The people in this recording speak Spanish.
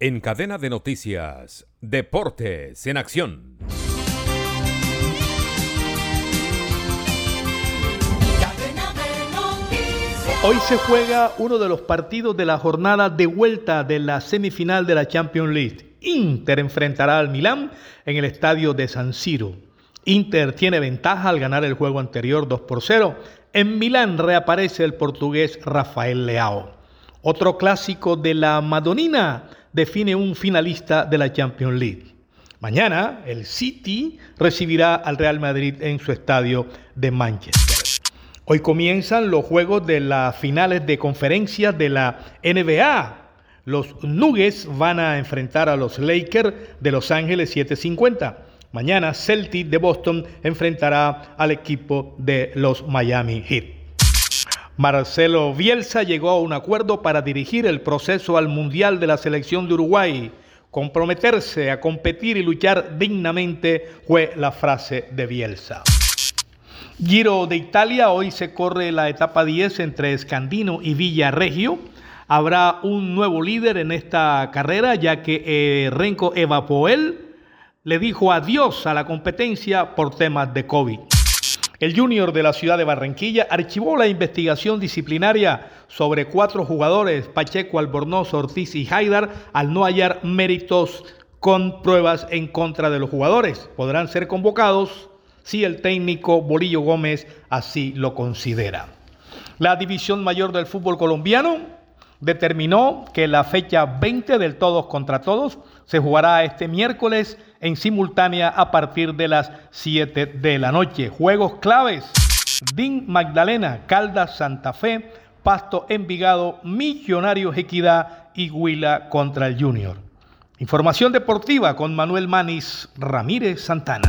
En cadena de noticias, Deportes en Acción. Hoy se juega uno de los partidos de la jornada de vuelta de la semifinal de la Champions League. Inter enfrentará al Milán en el estadio de San Siro. Inter tiene ventaja al ganar el juego anterior 2 por 0. En Milán reaparece el portugués Rafael Leao. Otro clásico de la Madonina define un finalista de la Champions League. Mañana el City recibirá al Real Madrid en su estadio de Manchester. Hoy comienzan los juegos de las finales de conferencia de la NBA. Los Nuggets van a enfrentar a los Lakers de Los Ángeles 750. Mañana Celtic de Boston enfrentará al equipo de los Miami Heat. Marcelo Bielsa llegó a un acuerdo para dirigir el proceso al Mundial de la selección de Uruguay. Comprometerse a competir y luchar dignamente fue la frase de Bielsa. Giro de Italia, hoy se corre la etapa 10 entre Escandino y Villarregio. Habrá un nuevo líder en esta carrera, ya que eh, Renko Evapoel le dijo adiós a la competencia por temas de COVID. El Junior de la ciudad de Barranquilla archivó la investigación disciplinaria sobre cuatro jugadores, Pacheco, Albornoz, Ortiz y Haidar, al no hallar méritos con pruebas en contra de los jugadores. Podrán ser convocados si el técnico Bolillo Gómez así lo considera. La división mayor del fútbol colombiano determinó que la fecha 20 del todos contra todos se jugará este miércoles en simultánea a partir de las 7 de la noche. Juegos claves. DIN Magdalena, Caldas Santa Fe, Pasto Envigado, Millonarios Equidad y Huila contra el Junior. Información deportiva con Manuel Manis Ramírez Santana.